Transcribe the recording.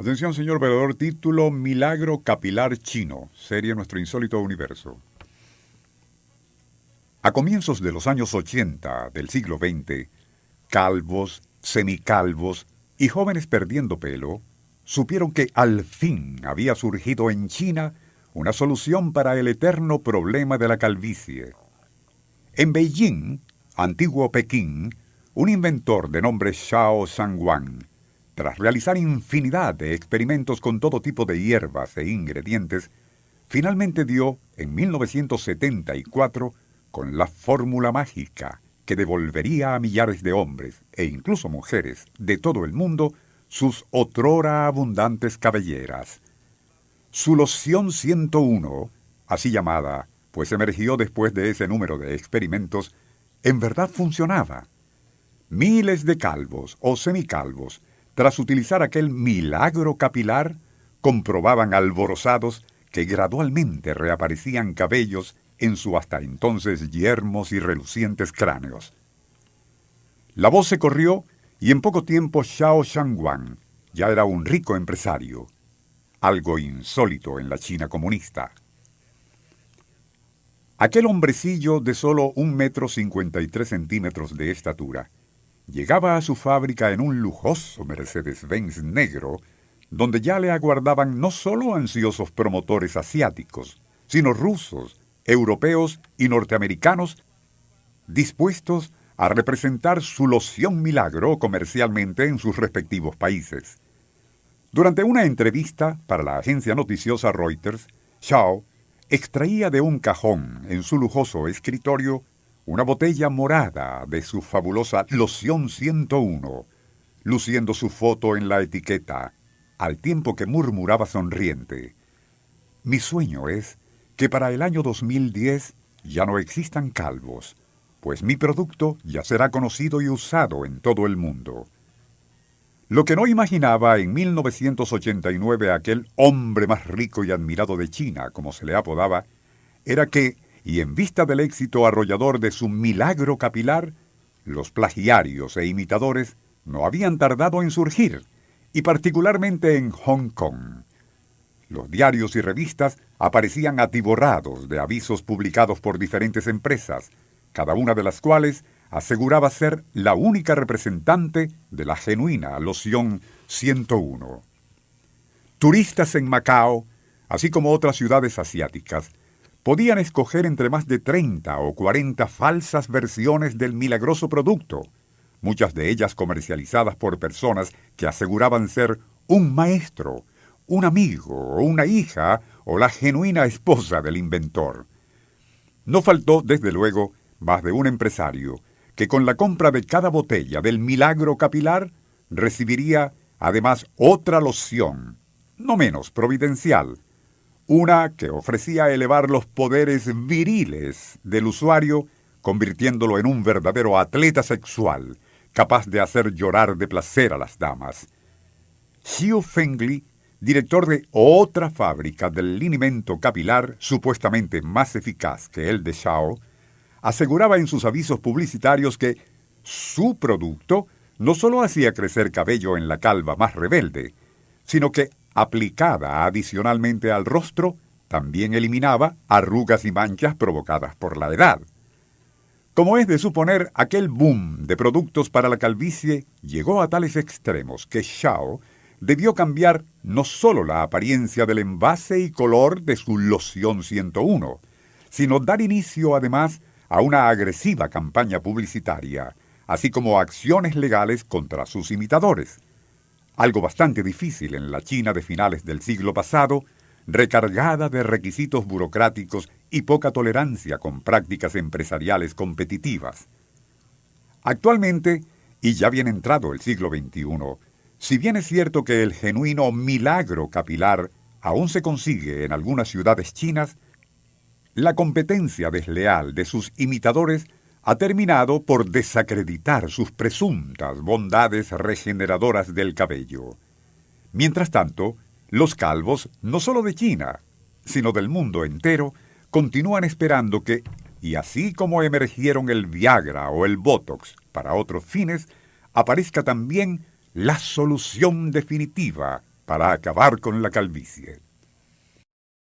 Atención, señor veedor, título Milagro Capilar Chino, serie Nuestro Insólito Universo. A comienzos de los años 80 del siglo XX, calvos, semicalvos y jóvenes perdiendo pelo supieron que al fin había surgido en China una solución para el eterno problema de la calvicie. En Beijing, antiguo Pekín, un inventor de nombre Xiao Shangwang tras realizar infinidad de experimentos con todo tipo de hierbas e ingredientes, finalmente dio, en 1974, con la fórmula mágica que devolvería a millares de hombres, e incluso mujeres, de todo el mundo, sus otrora abundantes cabelleras. Su loción 101, así llamada, pues emergió después de ese número de experimentos, en verdad funcionaba. Miles de calvos o semicalvos tras utilizar aquel milagro capilar, comprobaban alborozados que gradualmente reaparecían cabellos en su hasta entonces yermos y relucientes cráneos. La voz se corrió y en poco tiempo Xiao Shangwang ya era un rico empresario, algo insólito en la China comunista. Aquel hombrecillo de solo un metro cincuenta y tres centímetros de estatura llegaba a su fábrica en un lujoso Mercedes-Benz negro, donde ya le aguardaban no solo ansiosos promotores asiáticos, sino rusos, europeos y norteamericanos, dispuestos a representar su loción milagro comercialmente en sus respectivos países. Durante una entrevista para la agencia noticiosa Reuters, Shaw extraía de un cajón en su lujoso escritorio una botella morada de su fabulosa Loción 101, luciendo su foto en la etiqueta, al tiempo que murmuraba sonriente. Mi sueño es que para el año 2010 ya no existan calvos, pues mi producto ya será conocido y usado en todo el mundo. Lo que no imaginaba en 1989 aquel hombre más rico y admirado de China, como se le apodaba, era que y en vista del éxito arrollador de su milagro capilar, los plagiarios e imitadores no habían tardado en surgir, y particularmente en Hong Kong. Los diarios y revistas aparecían atiborrados de avisos publicados por diferentes empresas, cada una de las cuales aseguraba ser la única representante de la genuina loción 101. Turistas en Macao, así como otras ciudades asiáticas, podían escoger entre más de 30 o 40 falsas versiones del milagroso producto, muchas de ellas comercializadas por personas que aseguraban ser un maestro, un amigo, una hija o la genuina esposa del inventor. No faltó, desde luego, más de un empresario que con la compra de cada botella del milagro capilar recibiría además otra loción, no menos providencial, una que ofrecía elevar los poderes viriles del usuario, convirtiéndolo en un verdadero atleta sexual, capaz de hacer llorar de placer a las damas. Xiu Fengli, director de otra fábrica del linimento capilar supuestamente más eficaz que el de Xiao, aseguraba en sus avisos publicitarios que su producto no solo hacía crecer cabello en la calva más rebelde, sino que aplicada adicionalmente al rostro, también eliminaba arrugas y manchas provocadas por la edad. Como es de suponer, aquel boom de productos para la calvicie llegó a tales extremos que Shao debió cambiar no solo la apariencia del envase y color de su loción 101, sino dar inicio además a una agresiva campaña publicitaria, así como acciones legales contra sus imitadores algo bastante difícil en la China de finales del siglo pasado, recargada de requisitos burocráticos y poca tolerancia con prácticas empresariales competitivas. Actualmente, Y ya bien entrado el siglo XXI, si bien es cierto que el genuino milagro capilar aún se consigue en algunas ciudades chinas, la competencia desleal de sus imitadores ha terminado por desacreditar sus presuntas bondades regeneradoras del cabello. Mientras tanto, los calvos, no solo de China, sino del mundo entero, continúan esperando que, y así como emergieron el Viagra o el Botox para otros fines, aparezca también la solución definitiva para acabar con la calvicie.